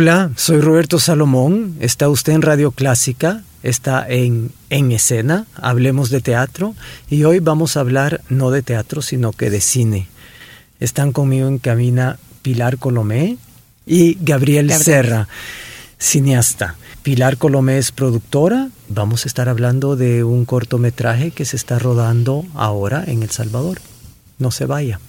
Hola, soy Roberto Salomón. Está usted en Radio Clásica, está en En Escena, hablemos de teatro y hoy vamos a hablar no de teatro, sino que de cine. Están conmigo en cabina Pilar Colomé y Gabriel, Serra, cineasta. Pilar Colomé es productora. Vamos a estar hablando de un cortometraje que se está rodando ahora en El Salvador. No se vaya.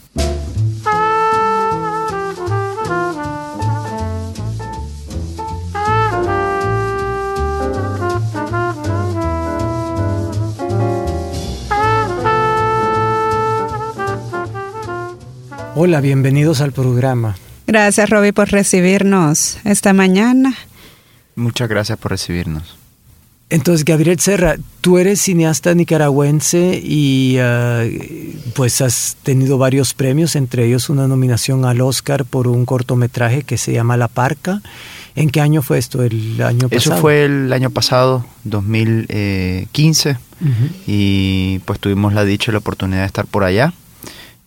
Hola, bienvenidos al programa. Gracias, Roby, por recibirnos esta mañana. Muchas gracias por recibirnos. Entonces, Gabriel Serra, tú eres cineasta nicaragüense y ah, pues has tenido varios premios, entre ellos una nominación al Oscar por un cortometraje que se llama La Parca. ¿En qué año fue esto? ¿El año pasado? Eso fue el año pasado, 2015, y pues tuvimos la dicha y la oportunidad de estar por allá.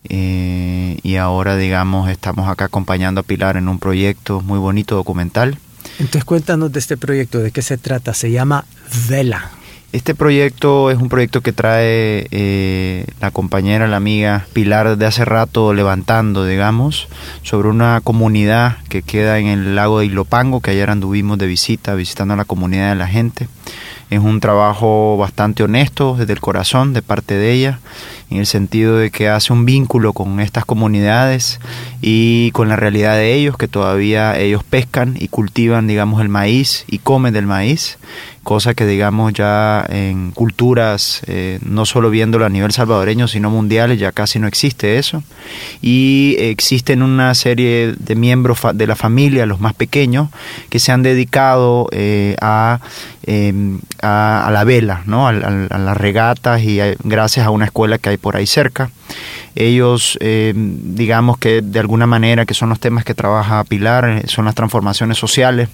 Eh, y ahora, digamos, estamos acá acompañando a Pilar en un proyecto muy bonito documental. Entonces cuéntanos de este proyecto, ¿de qué se trata? Se llama Vela. Este proyecto es un proyecto que trae eh, la compañera, la amiga Pilar de hace rato levantando, digamos, sobre una comunidad que queda en el lago de Ilopango, que ayer anduvimos de visita, visitando a la comunidad de la gente. Es un trabajo bastante honesto desde el corazón de parte de ella, en el sentido de que hace un vínculo con estas comunidades y con la realidad de ellos, que todavía ellos pescan y cultivan, digamos, el maíz y comen del maíz cosa que digamos ya en culturas, eh, no solo viéndolo a nivel salvadoreño, sino mundiales, ya casi no existe eso. Y existen una serie de miembros de la familia, los más pequeños, que se han dedicado eh, em, a, a, la vela, ¿no? a, las regatas y gracias a una escuela que hay por ahí cerca ellos em, digamos que de alguna manera que son los temas que trabaja Pilar eh, son las transformaciones sociales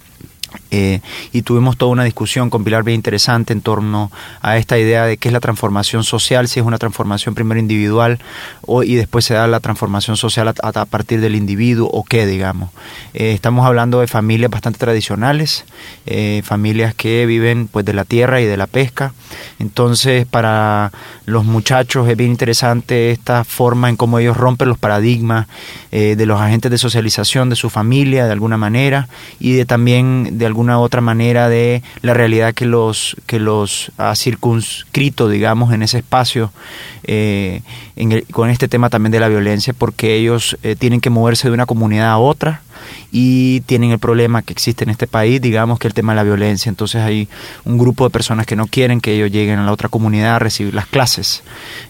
eh, y tuvimos toda una discusión con Pilar bien interesante en torno a esta idea de qué es la transformación social, si es una transformación primero individual o, y después se da la transformación social a, partir del individuo o qué, digamos. Eh, estamos hablando de familias bastante tradicionales, eh, familias que viven pues de la tierra y de la pesca. Entonces, para los muchachos es bien interesante esta forma en cómo ellos rompen los paradigmas de los agentes de socialización de su familia de alguna manera y de también de alguna otra manera de la realidad que los, que los ha circunscrito, digamos, en ese espacio eh, con este tema también de la violencia, porque ellos eh, tienen que moverse de una comunidad a otra y tienen el problema que existe en este país, digamos que el tema de la violencia. Entonces hay un grupo de personas que no quieren que ellos lleguen a la otra comunidad a recibir las clases.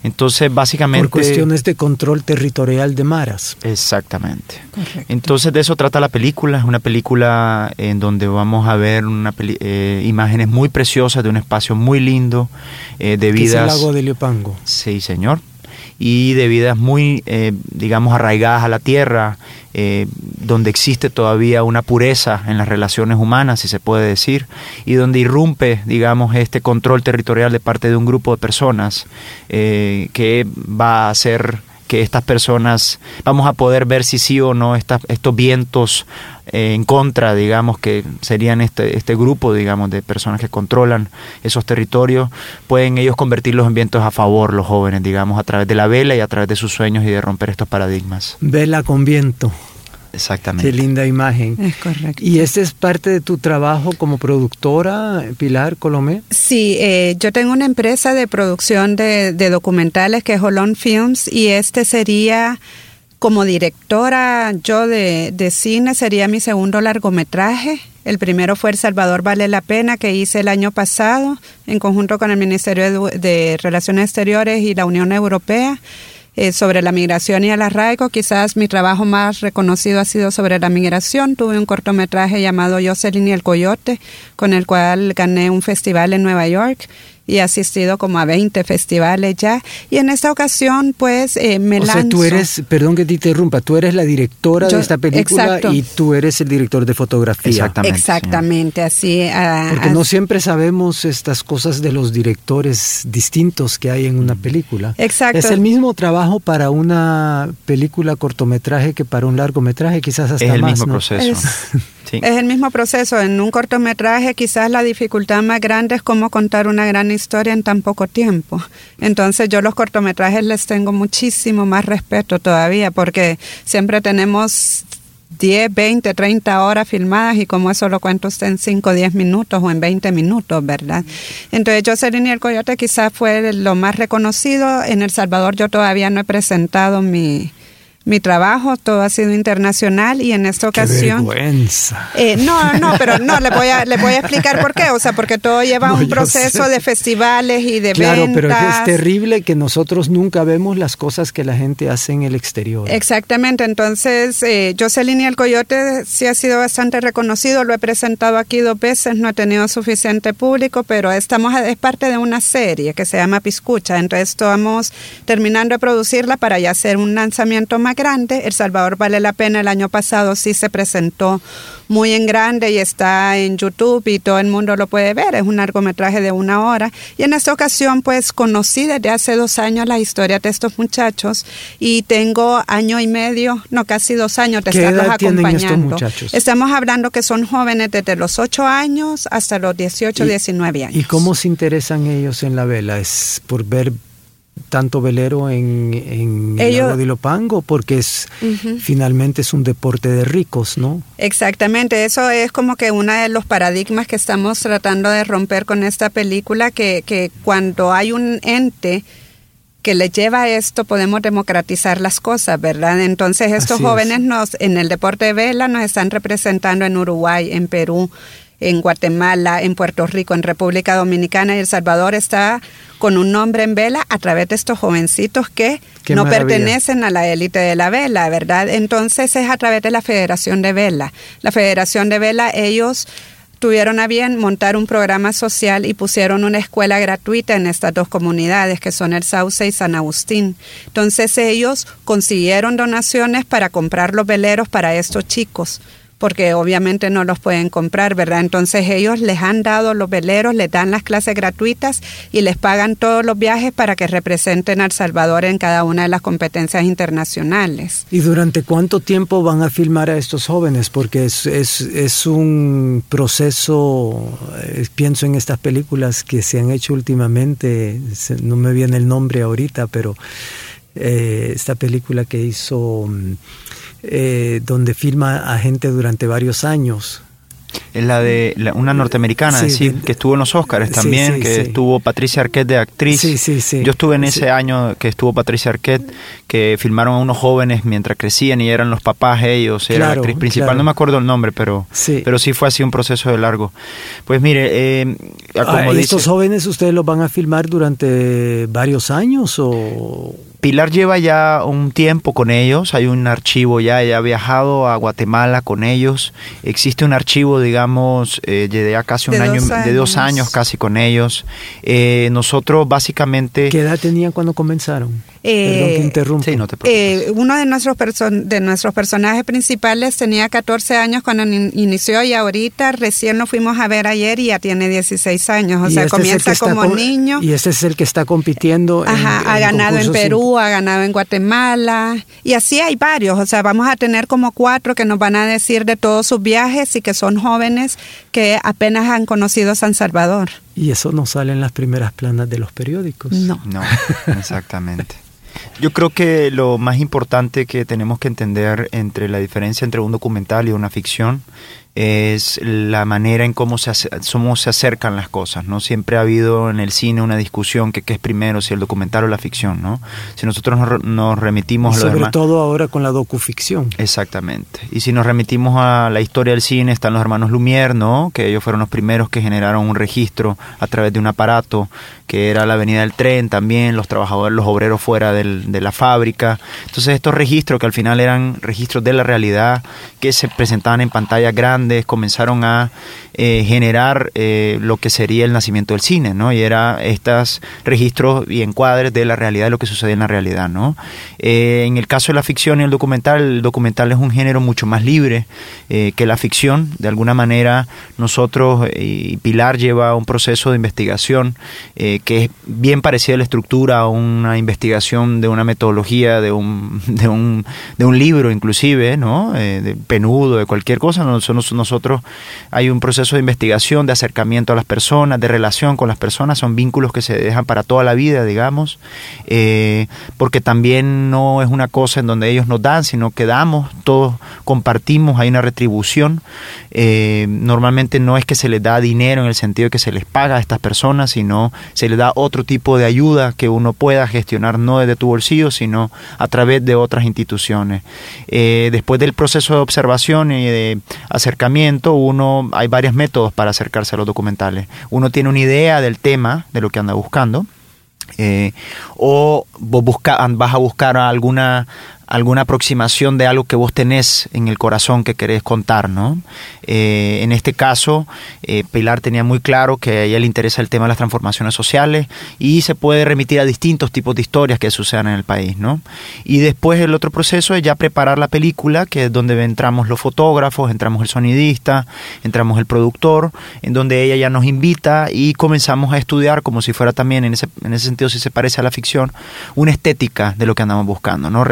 Entonces, básicamente... Por cuestiones de control territorial de maras. Exactamente. Entonces, de eso trata la película. Es una película en donde vamos a ver una eh, imágenes muy preciosas de un espacio muy lindo, eh, de vidas... es el lago de Leopango. Sí, señor y de vidas muy, eh, digamos, arraigadas a la tierra, eh, donde existe todavía una pureza en las relaciones humanas, si se puede decir, y donde irrumpe, digamos, este control territorial de parte de un grupo de personas eh, que va a ser que estas personas, vamos a poder ver si sí o no estos vientos eh, en contra, digamos, que serían este, este grupo, digamos, de personas que controlan esos territorios, pueden ellos convertirlos en vientos a favor, los jóvenes, digamos, a través de la vela y a través de sus sueños y de romper estos paradigmas. Vela con viento. Exactamente. Qué linda imagen. Es correcto. ¿Y este es parte de tu trabajo como productora, Pilar Colomé? Sí, eh, yo tengo una empresa de producción de, documentales que es Holon Films y este sería como directora yo de, de cine, sería mi segundo largometraje. El primero fue El Salvador Vale la Pena, que hice el año pasado en conjunto con el Ministerio de Relaciones Exteriores y la Unión Europea. Eh, sobre la migración y el arraigo. Quizás mi trabajo más reconocido ha sido sobre la migración. Tuve un cortometraje llamado Jocelyn y el Coyote, con el cual gané un festival en Nueva York y he asistido como a 20 festivales ya. Y en esta ocasión, pues, eh, me o lanzo. Sea, tú eres, perdón que te interrumpa, tú eres la directora de esta película y tú eres el director de fotografía. Exactamente. Exactamente, así. Uh, Porque no siempre sabemos estas cosas de los directores distintos que hay en una película. Exacto. Es el mismo trabajo para una película cortometraje que para un largometraje, quizás hasta es el más. mismo ¿no? proceso. Es, es el mismo proceso. En un cortometraje, quizás la dificultad más grande es cómo contar una gran historia en tan poco tiempo. Entonces yo los cortometrajes les tengo muchísimo más respeto todavía porque siempre tenemos 10, 20, 30 horas filmadas y como eso lo cuento usted en 5, 10 minutos o en 20 minutos, ¿verdad? Entonces Jocelyn y el Coyote quizás fue lo más reconocido. En El Salvador yo todavía no he presentado mi, mi trabajo, todo ha sido internacional y en esta ocasión... ¡Qué vergüenza! Eh, no, no, pero no, le voy, a, le voy a explicar por qué, o sea, porque todo lleva no, un proceso de festivales y de claro, ventas. Claro, pero es terrible que nosotros nunca vemos las cosas que la gente hace en el exterior. Exactamente, entonces eh, Jocelyn y el Coyote sí ha sido bastante reconocido, lo he presentado aquí dos veces, no he tenido suficiente público, pero estamos, es parte de una serie que se llama Piscucha, entonces estamos terminando de producirla para ya hacer un lanzamiento más grande. El Salvador vale la pena. El año pasado sí se presentó muy en grande y está en YouTube y todo el mundo lo puede ver. Es un largometraje de una hora. Y en esta ocasión, pues conocí desde hace dos años la historia de estos muchachos y tengo año y medio, no casi dos años de ¿Qué estarlos acompañando. estos muchachos? Estamos hablando que son jóvenes desde los 8 años hasta los 18, ¿Y, 19 años. ¿Y cómo se interesan ellos en la vela? ¿Es por ver tanto velero en, en Ellos, lago de Ilopango porque es uh -huh. finalmente es un deporte de ricos, ¿no? Exactamente, eso es como que uno de los paradigmas que estamos tratando de romper con esta película, que, que cuando hay un ente que le lleva a esto podemos democratizar las cosas, ¿verdad? Entonces estos Así jóvenes es. nos en el deporte de vela nos están representando en Uruguay, en Perú, en Guatemala, en Puerto Rico, en República Dominicana y El Salvador está con un nombre en vela a través de estos jovencitos que Qué no maravilla. pertenecen a la élite de la vela, ¿verdad? Entonces es a través de la Federación de Vela. La Federación de Vela, ellos tuvieron a bien montar un programa social y pusieron una escuela gratuita en estas dos comunidades que son el Sauce y San Agustín. Entonces ellos consiguieron donaciones para comprar los veleros para estos chicos porque obviamente no los pueden comprar, ¿verdad? Entonces ellos les han dado los veleros, les dan las clases gratuitas y les pagan todos los viajes para que representen a El Salvador en cada una de las competencias internacionales. ¿Y durante cuánto tiempo van a filmar a estos jóvenes? Porque es, es, es un proceso, eh, pienso en estas películas que se han hecho últimamente, se, no me viene el nombre ahorita, pero eh, esta película que hizo... Eh, donde filma a gente durante varios años. Es la de la, una norteamericana, sí, sí, que estuvo en los Oscars también, sí, que estuvo Patricia Arquette de actriz. Yo estuve en ese año que estuvo Patricia Arquette, que filmaron a unos jóvenes mientras crecían y eran los papás ellos, era claro, la actriz principal, claro. no me acuerdo el nombre, pero sí. pero sí fue así un proceso de largo. Pues mire, eh, como ah, dice, ¿estos jóvenes ustedes los van a filmar durante varios años o...? Pilar lleva ya un tiempo con ellos, hay un archivo ya, ella ha viajado a Guatemala con ellos, existe un archivo, digamos, eh, de ya casi un de año, años. de dos años casi con ellos. Eh, nosotros básicamente... ¿Qué edad tenían cuando comenzaron? Eh, Perdón que interrumpo. Sí, no te eh, uno de nuestros, de nuestros personajes principales tenía 14 años cuando in inició y ahorita recién lo fuimos a ver ayer y ya tiene 16 años, o sea, este comienza como niño. Y este es el que está compitiendo. Ajá, en, ha en ganado en Perú, ha ganado en Guatemala y así hay varios, o sea, vamos a tener como cuatro que nos van a decir de todos sus viajes y que son jóvenes que apenas han conocido San Salvador. Y eso no sale en las primeras planas de los periódicos. No. No, exactamente. Yo creo que lo más importante que tenemos que entender entre la diferencia entre un documental y una ficción es la manera en cómo se, somos, se acercan las cosas, ¿no? Siempre ha habido en el cine una discusión que qué es primero, si el documental o la ficción, ¿no? Si nosotros nos, remitimos a lo Sobre todo ahora con la docuficción. Exactamente. Y si nos remitimos a la historia del cine, están los hermanos Lumière, ¿no? Que ellos fueron los primeros que generaron un registro a través de un aparato que era la avenida del tren también, los trabajadores, los obreros fuera de la fábrica. Entonces estos registros que al final eran registros de la realidad, que se presentaban en pantallas grandes, comenzaron a eh, generar eh, lo que sería el nacimiento del cine, ¿no? Y era estos registros y encuadres de la realidad, de lo que sucede en la realidad, ¿no? Eh, en el caso de la ficción y el documental, el documental es un género mucho más libre que la ficción. De alguna manera, nosotros, y Pilar lleva un proceso de investigación que es bien parecido a la estructura a una investigación de una metodología, de un, de un, de un libro inclusive, ¿no? De penudo, de cualquier cosa. Nosotros, nosotros hay un proceso de investigación, de acercamiento a las personas, de relación con las personas, son vínculos que se dejan para toda la vida, digamos, eh, porque también no es una cosa en donde ellos nos dan, sino que damos, todos compartimos, hay una retribución. Eh, normalmente no es que se les da dinero en el sentido de que se les paga a estas personas, sino se le da otro tipo de ayuda que uno pueda gestionar no desde tu bolsillo, sino a través de otras instituciones. Eh, después del proceso de observación y de acercamiento, uno hay varios métodos para acercarse a los documentales. Uno tiene una idea del tema, de lo que anda buscando. Eh, o vos vas a buscar alguna alguna aproximación de algo que vos tenés en el corazón que querés contar, ¿no? Eh, en este caso, eh, Pilar tenía muy claro que a ella le interesa el tema de las transformaciones sociales y se puede remitir a distintos tipos de historias que sucedan en el país, ¿no? Y después el otro proceso es ya preparar la película, que es donde entramos los fotógrafos, entramos el sonidista, entramos el productor, en donde ella ya nos invita y comenzamos a estudiar, como si fuera también, en ese, en ese sentido, si se parece a la ficción, una estética de lo que andamos buscando, ¿no?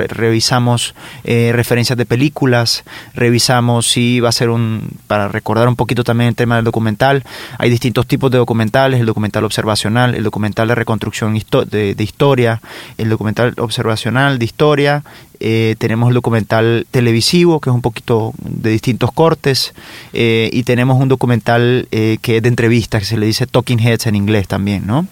Revisamos eh, referencias de películas, revisamos si va a ser un, para recordar un poquito también el tema del documental, hay distintos tipos de documentales, el documental observacional, el documental de reconstrucción de, de historia, el documental observacional de historia eh, tenemos el documental televisivo, que es un poquito de distintos cortes, eh, y tenemos un documental eh, que es de entrevistas, que se le dice Talking Heads en inglés también, ¿no?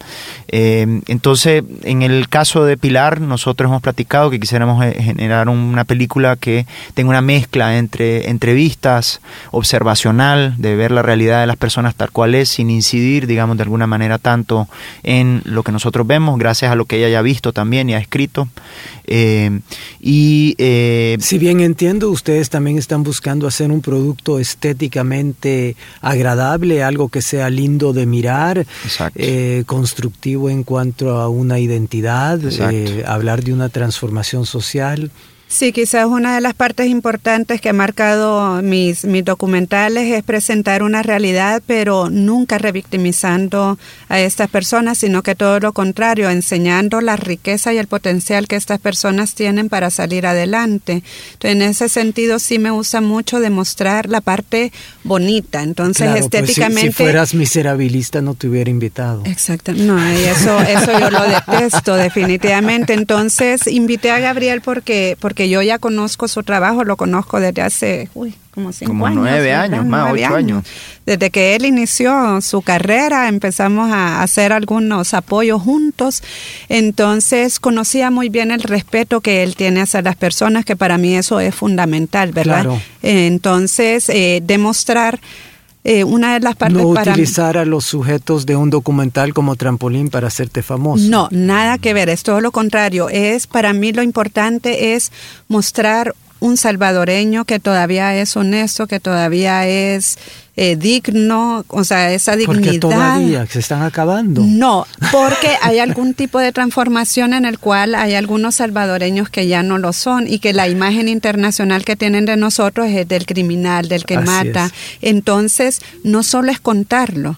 entonces, en el caso de Pilar, nosotros hemos platicado que quisiéramos generar una película que tenga una mezcla entre entrevistas, observacional, de ver la realidad de las personas tal cual es, sin incidir, digamos, de alguna manera tanto en lo que nosotros vemos, gracias a lo que ella haya visto también y ha escrito, y y, eh, si bien entiendo, ustedes también están buscando hacer un producto estéticamente agradable, algo que sea lindo de mirar, eh, constructivo en cuanto a una identidad, eh, hablar de una transformación social. Sí, quizás una de las partes importantes que ha marcado mis, mis documentales es presentar una realidad, pero nunca revictimizando a estas personas, sino que todo lo contrario, enseñando la riqueza y el potencial que estas personas tienen para salir adelante. Entonces, en ese sentido sí me gusta mucho demostrar la parte bonita. Entonces, pues estéticamente... si, fueras miserabilista no te hubiera invitado. Exacto. No, eso, eso yo lo detesto definitivamente. Entonces, invité a Gabriel porque, porque yo ya conozco su trabajo, lo conozco desde hace uy, como cinco como años. nueve años, más ocho años. Desde que él inició su carrera, empezamos a hacer algunos apoyos juntos. Entonces conocía muy bien el respeto que él tiene hacia las personas, que para mí eso es fundamental, ¿verdad? Entonces, eh, demostrar eh, una de las partes no utilizar a los sujetos de un documental como trampolín para hacerte famoso. No, nada que ver, es todo lo contrario. Es para mí lo importante es mostrar un salvadoreño que todavía es honesto, que todavía es eh, digno, o sea, esa dignidad. Porque todavía se están acabando. No, porque hay algún tipo de transformación en el cual hay algunos salvadoreños que ya no lo son y que la imagen internacional que tienen de nosotros es del criminal, del que mata. Entonces, no solo es contarlo,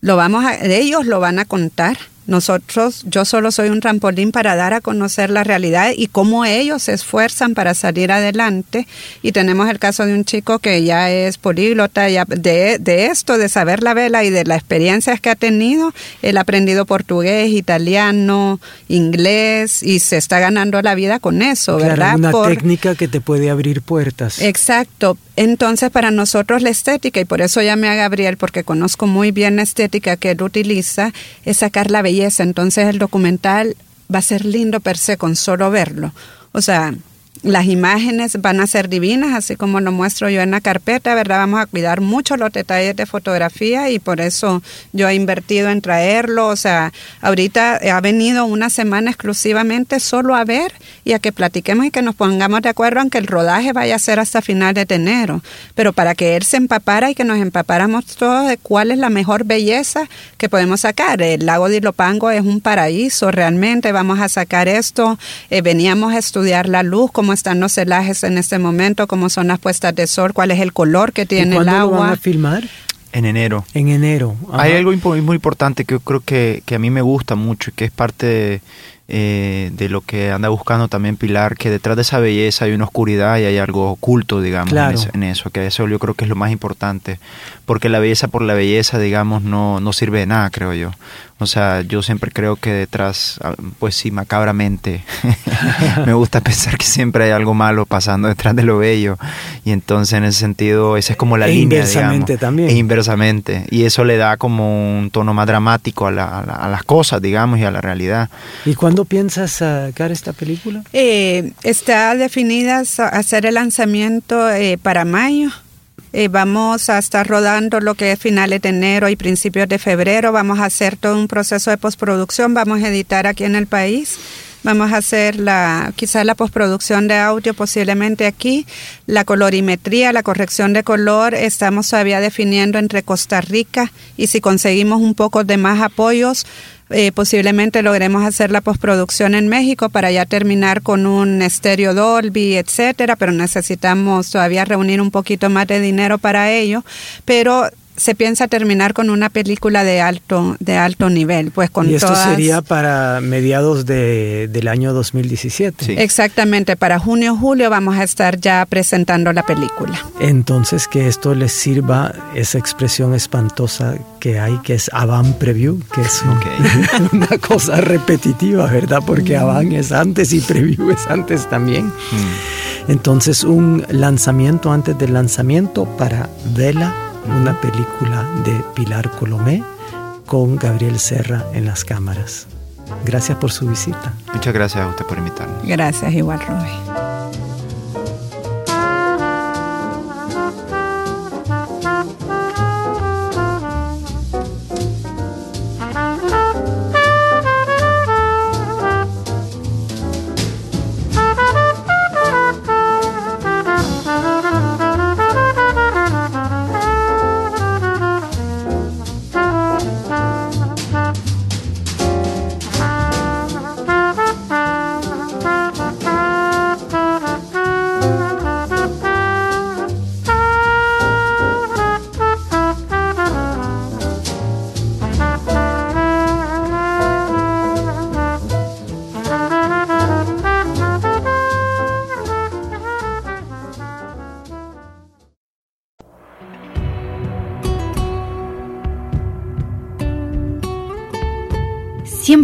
lo vamos a, ellos lo van a contar nosotros, yo solo soy un trampolín para dar a conocer la realidad y cómo ellos se esfuerzan para salir adelante. Y tenemos el caso de un chico que ya es políglota, ya de, de esto, de saber la vela y de las experiencias que ha tenido, él ha aprendido portugués, italiano, inglés y se está ganando la vida con eso, ¿verdad? Una técnica que te puede abrir puertas. Exacto. Entonces, para nosotros la estética, y por eso llamé a Gabriel, porque conozco muy bien la estética que él utiliza, es sacar la belleza. Entonces, el documental va a ser lindo per se con solo verlo. O sea, las imágenes van a ser divinas, así como lo muestro yo en la carpeta, ¿verdad? Vamos a cuidar mucho los detalles de fotografía y por eso yo he invertido en traerlo. O sea, ahorita ha venido una semana exclusivamente solo a ver y a que platiquemos y que nos pongamos de acuerdo en que el rodaje vaya a ser hasta finales de enero. Pero para que él se empapara y que nos empapáramos todos de cuál es la mejor belleza que podemos sacar. El lago de Ilopango es un paraíso, realmente vamos a sacar esto. Eh, veníamos a estudiar la luz, cómo están los celajes en este momento, cómo son las puestas de sol, cuál es el color que tiene el agua. Lo van a filmar? En enero. En enero. Hay algo muy importante que yo creo que, que, a mí me gusta mucho y que es parte de, eh, de lo que anda buscando también Pilar, que detrás de esa belleza hay una oscuridad y hay algo oculto, digamos, en, eso, que eso yo creo que es lo más importante, porque la belleza por la belleza, digamos, no, no sirve de nada, creo yo. O sea, yo siempre creo que detrás, ah, pues sí, macabramente, me gusta pensar que siempre hay algo malo pasando detrás de lo bello. Y entonces, en ese sentido, esa es como la e línea. Inversamente también. E inversamente. Y eso le da como un tono más dramático a, las cosas, digamos, y a la realidad. ¿Y cuándo piensas sacar esta película? Eh, está definida hacer el lanzamiento eh, para mayo. Eh, vamos a estar rodando lo que es finales de enero y principios de febrero. Vamos a hacer todo un proceso de postproducción. Vamos a editar aquí en el país. Vamos a hacer la, quizás la postproducción de audio posiblemente aquí, la colorimetría, la corrección de color, estamos todavía definiendo entre Costa Rica y si conseguimos un poco de más apoyos, eh, posiblemente logremos hacer la postproducción en México para ya terminar con un estéreo Dolby, etcétera, pero necesitamos todavía reunir un poquito más de dinero para ello. Pero se piensa terminar con una película de alto de alto nivel, pues con y esto sería para mediados de, del año 2017. Exactamente, para junio julio vamos a estar ya presentando la película. Entonces que esto les sirva esa expresión espantosa que hay que es avant preview, que es una cosa repetitiva, ¿verdad? Porque avant es antes y preview es antes también. Mm. Entonces un lanzamiento antes del lanzamiento para Vela una película de Pilar Colomé con Gabriel Serra en las cámaras. Gracias por su visita. Muchas gracias a usted por invitarme. Gracias, igual, Rubén.